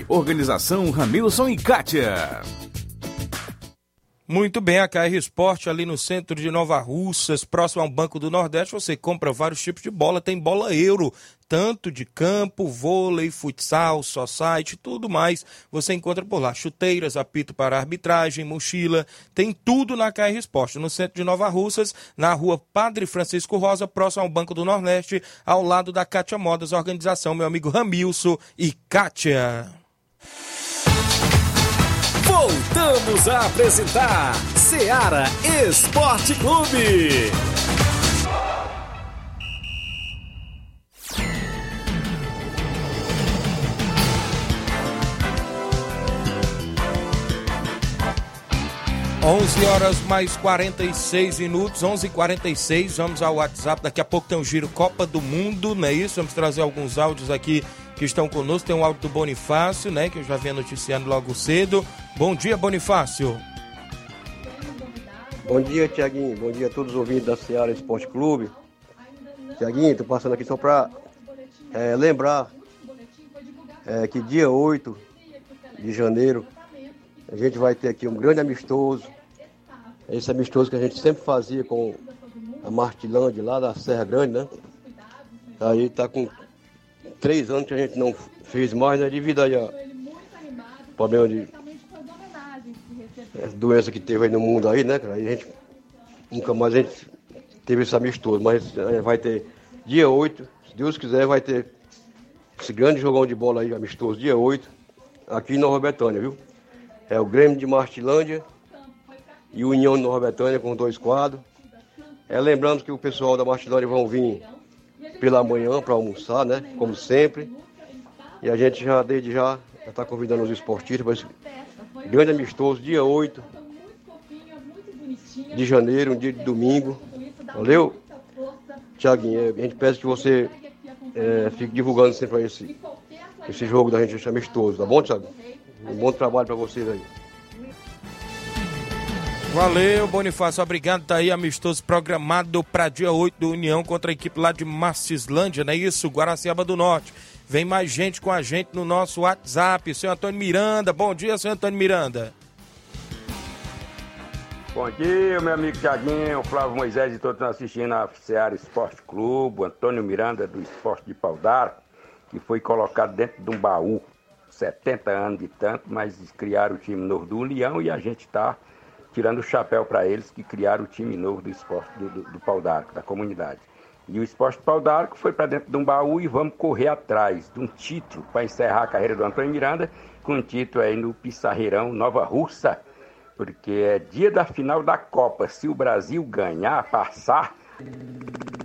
Organização Ramilson e Kátia. Muito bem, a KR Esporte ali no centro de Nova Russas, próximo ao Banco do Nordeste, você compra vários tipos de bola, tem bola euro, tanto de campo, vôlei, futsal, society, tudo mais, você encontra por lá. Chuteiras, apito para arbitragem, mochila, tem tudo na KR Esporte, no centro de Nova Russas, na rua Padre Francisco Rosa, próximo ao Banco do Nordeste, ao lado da Kátia Modas, organização meu amigo Ramilson e Kátia. Voltamos a apresentar Seara Esporte Clube. 11 horas mais 46 minutos, 11:46. Vamos ao WhatsApp. Daqui a pouco tem um giro Copa do Mundo, não é isso? Vamos trazer alguns áudios aqui que estão conosco. Tem um áudio do Bonifácio, né? Que eu já vinha noticiando logo cedo. Bom dia, Bonifácio. Bom dia, Tiaguinho. Bom dia a todos os ouvintes da Seara Esporte Clube. Tiaguinho, tô passando aqui só para é, lembrar é, que dia 8 de janeiro a gente vai ter aqui um grande amistoso. Esse amistoso que a gente sempre fazia com a Martilândia lá da Serra Grande, né? Aí tá com três anos que a gente não fez mais, né? Devido aí a problema de doença que teve aí no mundo aí, né? Aí a gente nunca mais a gente teve esse amistoso, mas vai ter dia 8, se Deus quiser, vai ter esse grande jogão de bola aí, amistoso, dia 8, aqui em Nova Betânia, viu? É o Grêmio de Martilândia e União de Nova Betânia com dois quadros. É, lembrando que o pessoal da Martilândia vão vir pela manhã para almoçar, né? Como sempre. E a gente já, desde já, está convidando os esportistas para esse grande amistoso, dia 8 de janeiro, um dia de domingo. Valeu? Tiaguinho, a gente pede que você é, fique divulgando sempre esse, esse jogo da gente, amistoso, tá bom, Tiago? Um bom trabalho para vocês aí. Valeu, Bonifácio. Obrigado. Tá aí amistoso programado para dia 8 do União contra a equipe lá de Marcislândia, não é isso? Guaraciaba do Norte. Vem mais gente com a gente no nosso WhatsApp. Seu Antônio Miranda. Bom dia, seu Antônio Miranda. Bom dia, meu amigo Tiaguinho, Flávio Moisés e todos assistindo a Seara Esporte Clube, Antônio Miranda do Esporte de Paudar, que foi colocado dentro de um baú. 70 anos de tanto, mas criaram o time novo do União e a gente está tirando o chapéu para eles que criaram o time novo do esporte do, do, do Pau d'Arco, da comunidade. E o esporte Pau d'Arco foi para dentro de um baú e vamos correr atrás de um título para encerrar a carreira do Antônio Miranda, com um título aí no Pissarreirão Nova Russa, porque é dia da final da Copa. Se o Brasil ganhar, passar,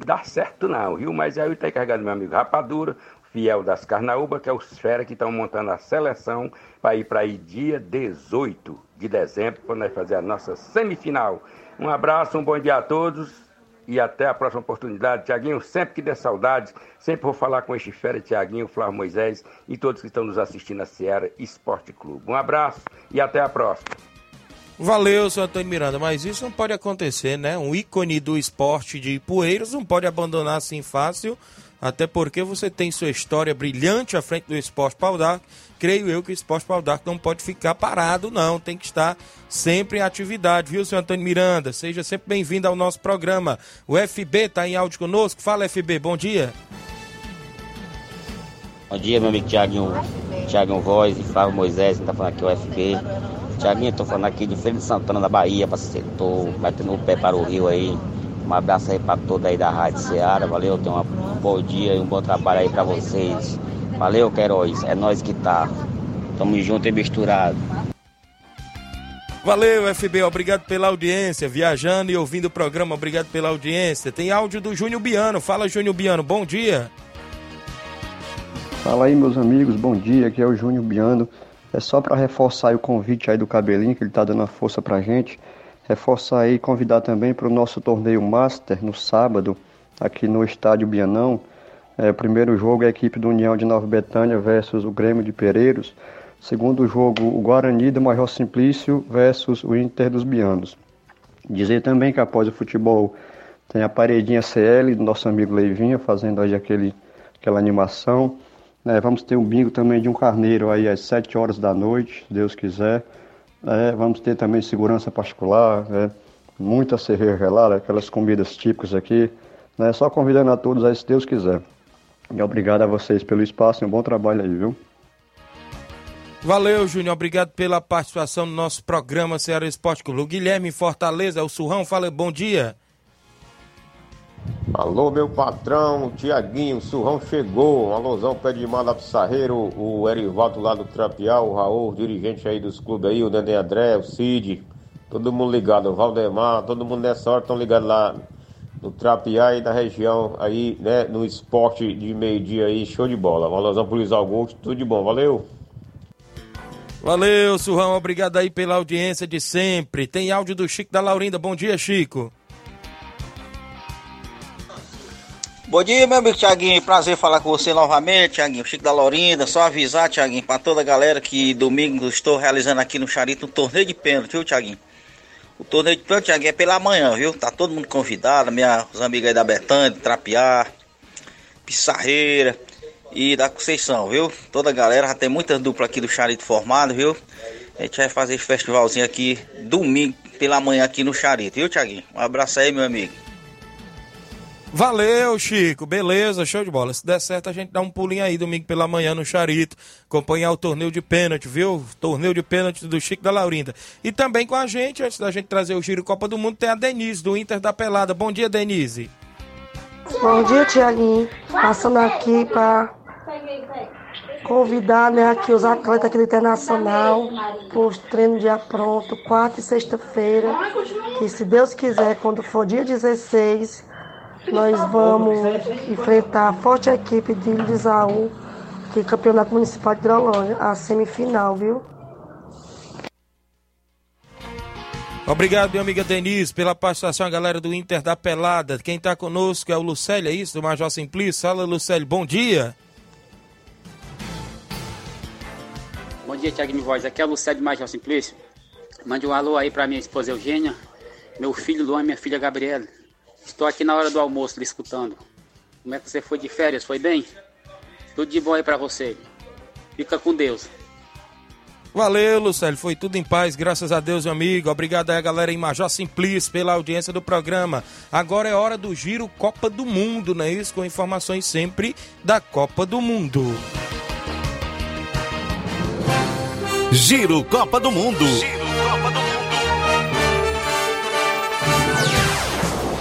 dá certo não, viu? Mas aí eu estou carregando meu amigo Rapadura, fiel das Carnaúba, que é os fera que estão montando a seleção para ir para aí dia 18 de dezembro, quando nós fazer a nossa semifinal. Um abraço, um bom dia a todos e até a próxima oportunidade. Tiaguinho, sempre que der saudades, sempre vou falar com este fera, Tiaguinho, Flávio Moisés e todos que estão nos assistindo na Sierra Esporte Clube. Um abraço e até a próxima. Valeu, seu Antônio Miranda, mas isso não pode acontecer, né? Um ícone do esporte de Poeiras não pode abandonar assim fácil até porque você tem sua história brilhante à frente do Esporte Pau d'Arco. Creio eu que o Esporte Pau d'Arco não pode ficar parado, não. Tem que estar sempre em atividade, viu, senhor Antônio Miranda? Seja sempre bem-vindo ao nosso programa. O FB está em áudio conosco. Fala, FB, bom dia. Bom dia, meu amigo Tiaguinho, Tiaguinho Voz e Flávio Moisés, que está falando aqui o FB. Tiaguinho, estou falando aqui de Feira de Santana da Bahia, para setor, batendo o pé para o Rio aí. Um abraço aí para todos aí da Rádio Ceará, valeu, tenham um bom dia e um bom trabalho aí para vocês. Valeu, Queiroz, é nós que tá. Tamo junto e misturado. Valeu, FB, obrigado pela audiência. Viajando e ouvindo o programa, obrigado pela audiência. Tem áudio do Júnior Biano. Fala, Júnior Biano, bom dia. Fala aí, meus amigos, bom dia. Aqui é o Júnior Biano. É só para reforçar o convite aí do Cabelinho, que ele tá dando a força pra gente. Reforçar e convidar também para o nosso torneio Master no sábado, aqui no Estádio Bianão. É, primeiro jogo é a equipe do União de Nova Betânia versus o Grêmio de Pereiros. Segundo jogo, o Guarani do Major Simplício versus o Inter dos Bianos. Dizer também que após o futebol tem a paredinha CL do nosso amigo Leivinha fazendo aí aquele, aquela animação. É, vamos ter um bingo também de um carneiro aí às 7 horas da noite, se Deus quiser. É, vamos ter também segurança particular, é, muita cerveja gelada, aquelas comidas típicas aqui. Né, só convidando a todos aí, se Deus quiser. E obrigado a vocês pelo espaço e um bom trabalho aí, viu? Valeu, Júnior. Obrigado pela participação no nosso programa Ceará Esporte Clube. O Guilherme Fortaleza, o Surrão, fala bom dia. Alô, meu patrão, Tiaguinho, Surrão chegou. Um alusão pé de mala Pissarreiro, o Erivaldo lá do Trapial, o Raul, dirigente aí dos clubes aí, o Nenê André, o Cid, todo mundo ligado, o Valdemar, todo mundo nessa hora estão ligados lá no Trapiá e na região aí, né, no esporte de meio-dia aí, show de bola. Um alusão pro Luiz Augusto, tudo de bom, valeu. Valeu, Surrão, obrigado aí pela audiência de sempre. Tem áudio do Chico da Laurinda. Bom dia, Chico. Bom dia, meu amigo Tiaguinho. Prazer falar com você novamente, Tiaguinho. Chico da Laurinda. Só avisar, Tiaguinho, para toda a galera que domingo estou realizando aqui no Charito um torneio de pênalti, viu, Tiaguinho? O torneio de pênalti, Tiaguinho, é pela manhã, viu? Tá todo mundo convidado, minhas amigas aí da Betânia, de Trapiá, Pissarreira e da Conceição, viu? Toda a galera, já tem muitas duplas aqui do Charito formado, viu? A gente vai fazer esse festivalzinho aqui domingo pela manhã aqui no Charito, viu, Tiaguinho? Um abraço aí, meu amigo. Valeu, Chico. Beleza, show de bola. Se der certo, a gente dá um pulinho aí domingo pela manhã no Charito, acompanhar o torneio de pênalti, viu? Torneio de pênalti do Chico da Laurinda. E também com a gente, antes da gente trazer o Giro Copa do Mundo, tem a Denise, do Inter da Pelada. Bom dia, Denise. Bom dia, Tiaguinho. Passando aqui para convidar né, aqui os atletas aqui do Internacional para os treinos dia pronto, quarta e sexta-feira. Que se Deus quiser, quando for dia 16, nós vamos enfrentar a forte equipe de Lisaú, que é campeonato municipal de Hidrolândia, a semifinal, viu? Obrigado, minha amiga Denise, pela participação, a galera do Inter da Pelada. Quem está conosco é o Lucélio, é isso? Do Major Simplício. Fala, Lucélio, bom dia. Bom dia, Tiago de Voz. Aqui é o Lucélio de Major Simplício. Mande um alô aí para minha esposa Eugênia, meu filho Luan e minha filha Gabriela. Estou aqui na hora do almoço lhe escutando. Como é que você foi de férias? Foi bem? Tudo de bom aí para você. Fica com Deus. Valeu, Lucélio. Foi tudo em paz, graças a Deus, meu amigo. Obrigado aí, galera em Major Simplício, pela audiência do programa. Agora é hora do Giro Copa do Mundo, não é isso? Com informações sempre da Copa do Mundo. Giro Copa do Mundo. Giro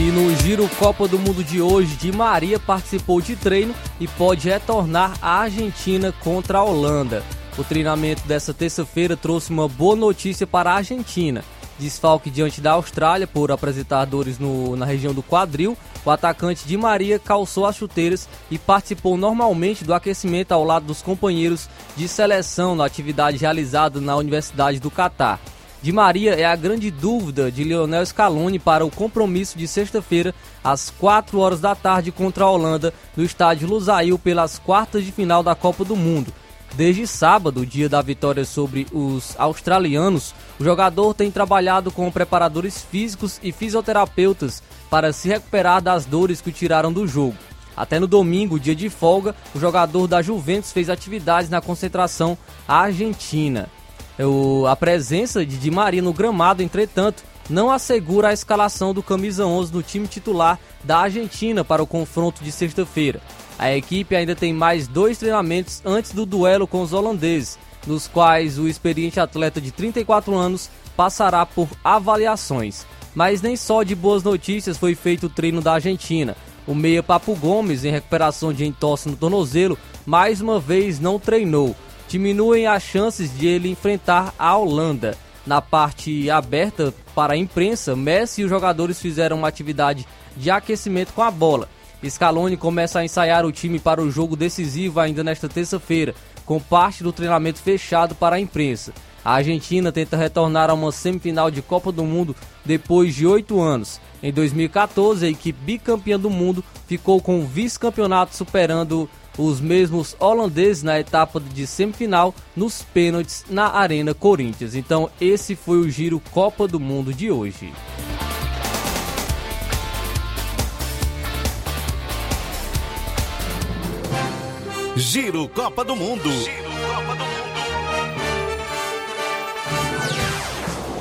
E no Giro Copa do Mundo de hoje, Di Maria participou de treino e pode retornar à Argentina contra a Holanda. O treinamento dessa terça-feira trouxe uma boa notícia para a Argentina. Desfalque diante da Austrália por apresentar dores no, na região do quadril, o atacante Di Maria calçou as chuteiras e participou normalmente do aquecimento ao lado dos companheiros de seleção na atividade realizada na Universidade do Catar. Di Maria é a grande dúvida de Lionel Scaloni para o compromisso de sexta-feira, às 4 horas da tarde, contra a Holanda, no estádio Lusail, pelas quartas de final da Copa do Mundo. Desde sábado, dia da vitória sobre os australianos, o jogador tem trabalhado com preparadores físicos e fisioterapeutas para se recuperar das dores que o tiraram do jogo. Até no domingo, dia de folga, o jogador da Juventus fez atividades na concentração argentina. O, a presença de Di Maria no gramado, entretanto, não assegura a escalação do camisa 11 no time titular da Argentina para o confronto de sexta-feira. A equipe ainda tem mais dois treinamentos antes do duelo com os holandeses, nos quais o experiente atleta de 34 anos passará por avaliações. Mas nem só de boas notícias foi feito o treino da Argentina. O meia Papo Gomes, em recuperação de entorse no tornozelo, mais uma vez não treinou. Diminuem as chances de ele enfrentar a Holanda. Na parte aberta para a imprensa, Messi e os jogadores fizeram uma atividade de aquecimento com a bola. Scaloni começa a ensaiar o time para o jogo decisivo ainda nesta terça-feira, com parte do treinamento fechado para a imprensa. A Argentina tenta retornar a uma semifinal de Copa do Mundo depois de oito anos. Em 2014, a equipe bicampeã do mundo ficou com o vice-campeonato superando os mesmos holandeses na etapa de semifinal nos pênaltis na Arena Corinthians. Então, esse foi o giro Copa do Mundo de hoje. Giro Copa do Mundo.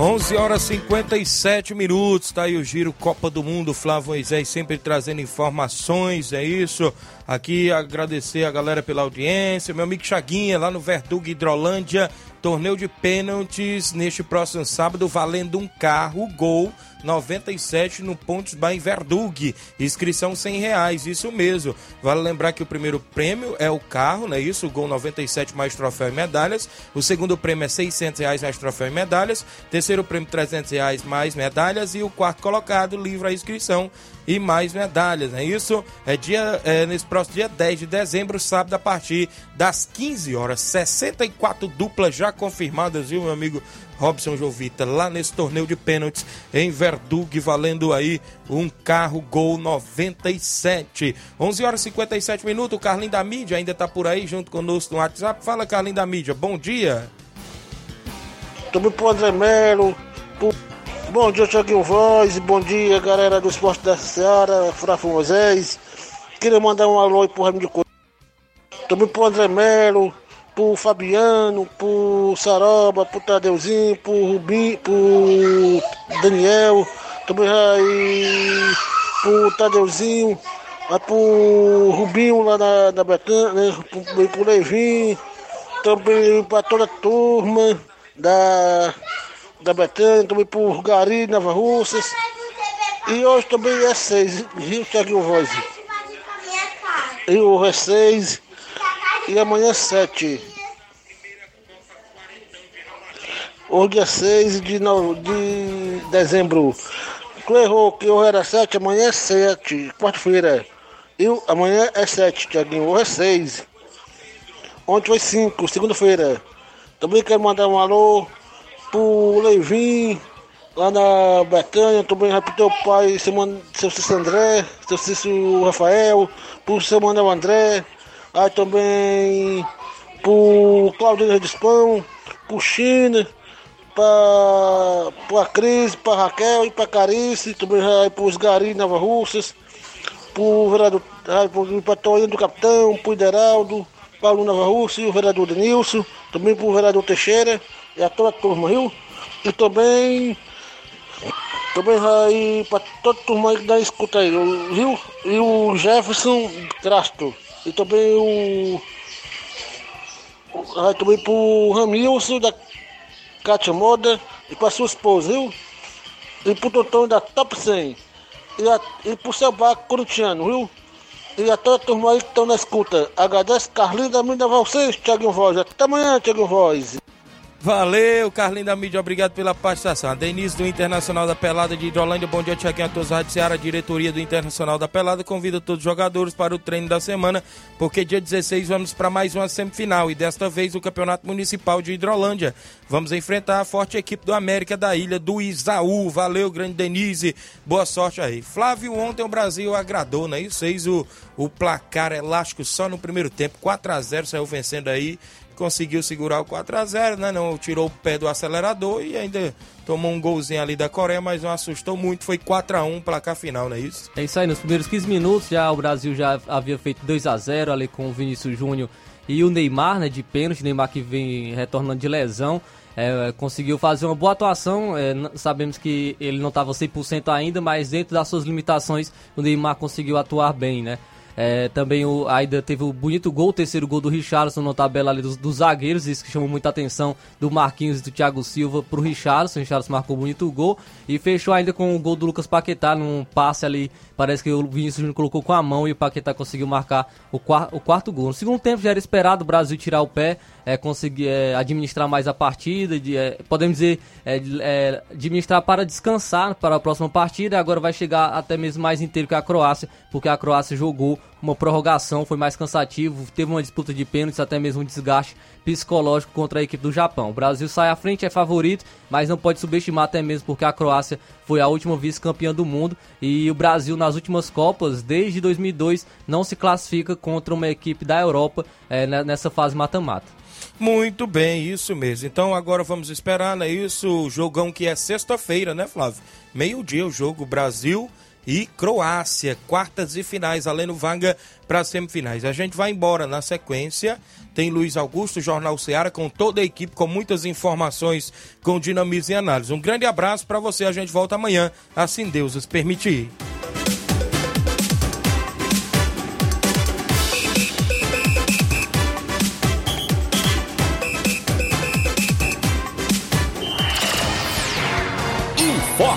11 horas 57 minutos, tá aí o Giro Copa do Mundo, Flávio Moisés sempre trazendo informações, é isso. Aqui agradecer a galera pela audiência, meu amigo Chaguinha lá no Verdugo Hidrolândia, torneio de pênaltis neste próximo sábado, valendo um carro, gol 97 no Pontes em Verdug. Inscrição 100 reais, isso mesmo. Vale lembrar que o primeiro prêmio é o carro, né? Isso, o gol 97 mais troféu e medalhas. O segundo prêmio é 600 reais mais troféu e medalhas. Terceiro prêmio 300 reais mais medalhas e o quarto colocado livra a inscrição e mais medalhas, é isso? É dia é, nesse próximo dia 10 de dezembro, sábado a partir das 15 horas, 64 duplas já confirmadas, viu, meu amigo Robson Jovita, lá nesse torneio de pênaltis em Verdug, valendo aí um carro Gol 97. 11 horas e 57 minutos, o Carlinho da Mídia ainda tá por aí junto conosco no WhatsApp. Fala, Carlinho da Mídia, bom dia. Também pro André Melo, bom dia Thiaguinho Voz, bom dia galera do Esporte da Seara, Frafa Moisés. Queria mandar um alô aí pro Ramo de Coelho. Também pro André Melo, pro Fabiano, pro Saroba, pro Tadeuzinho, pro Rubim, pro Daniel, também aí pro Tadeuzinho, aí pro Rubinho lá da, da Betânia, né, pro, pro Levin, também pra toda a turma da, da Betânia, também pro Gari, Nova Russas. E hoje também é seis, Rio Thiaguinho Voz. E o é seis. E amanhã é sete. Hoje é 6 de, no... de dezembro. Tu errou que hoje era 7, amanhã é 7. Quarta-feira. E amanhã é 7, Tiaguinho. Hoje é 6. Ontem foi 5, segunda-feira. Também quero mandar um alô pro Levin, lá na Betânia. Também pro teu pai, seu, seu Cício André, seu Cício Rafael, pro seu Manuel André. Aí também pro Claudinho Redispão, pro China, pra, pra Cris, pra Raquel e pra Carice, também aí pros Gari Nova Russas, pro vereador, aí pro, pra Toinho do Capitão, pro Ideraldo, Paulo Nova Russa e o vereador Denilson, também pro vereador Teixeira e a toda a turma, viu? E também também aí pra toda a turma aí que dá escuta aí, viu? E o Jefferson Trasto. E também o. Aí também pro Ramilson da Cátia Moda e com a sua esposa, viu? E pro Totão da Top 100. E, a, e pro seu barco corintiano, viu? E a toda a turma aí que estão na escuta. Agradece Carlinhos da Mídia vocês, Thiaguinho Voz. Até amanhã, Thiaguinho Voz. Valeu, Carlinhos da Mídia, obrigado pela participação. Denise do Internacional da Pelada de Hidrolândia, bom dia, Tiaguinho, a todos Rádio Ceará, diretoria do Internacional da Pelada, convida todos os jogadores para o treino da semana, porque dia 16 vamos para mais uma semifinal e desta vez o Campeonato Municipal de Hidrolândia. Vamos enfrentar a forte equipe do América da Ilha do Isaú. Valeu, grande Denise, boa sorte aí. Flávio, ontem o Brasil agradou, né? Isso fez o, o placar elástico só no primeiro tempo, 4 a 0 saiu vencendo aí conseguiu segurar o 4 a 0 né? Não tirou o pé do acelerador e ainda tomou um golzinho ali da Coreia, mas não assustou muito. Foi 4 a 1 placar final, não é isso? É isso aí, nos primeiros 15 minutos já o Brasil já havia feito 2 a 0 ali com o Vinícius Júnior e o Neymar, né, de pênalti, Neymar que vem retornando de lesão. É, conseguiu fazer uma boa atuação. É, sabemos que ele não estava 100% ainda, mas dentro das suas limitações, o Neymar conseguiu atuar bem, né? É, também o, ainda teve o bonito gol, o terceiro gol do Richardson na tabela ali dos, dos, zagueiros, isso que chamou muita atenção do Marquinhos e do Thiago Silva pro Richardson. O Richardson marcou um bonito gol e fechou ainda com o gol do Lucas Paquetá num passe ali. Parece que o Vinícius Júnior colocou com a mão e o Paquetá conseguiu marcar o, quarto, o quarto gol. No segundo tempo já era esperado o Brasil tirar o pé, é, conseguir é, administrar mais a partida, de, é, podemos dizer, é, é, administrar para descansar para a próxima partida. Agora vai chegar até mesmo mais inteiro que a Croácia, porque a Croácia jogou uma prorrogação, foi mais cansativo, teve uma disputa de pênaltis, até mesmo um desgaste psicológico contra a equipe do Japão. O Brasil sai à frente, é favorito, mas não pode subestimar até mesmo porque a Croácia foi a última vice-campeã do mundo e o Brasil nas últimas Copas, desde 2002, não se classifica contra uma equipe da Europa é, nessa fase mata-mata. Muito bem, isso mesmo. Então agora vamos esperar, né? Isso, o jogão que é sexta-feira, né, Flávio? Meio-dia o jogo Brasil e Croácia, quartas e finais, além vaga para semifinais. A gente vai embora na sequência. Tem Luiz Augusto, Jornal Ceará, com toda a equipe, com muitas informações, com dinamismo e análise. Um grande abraço para você. A gente volta amanhã, assim Deus os permitir.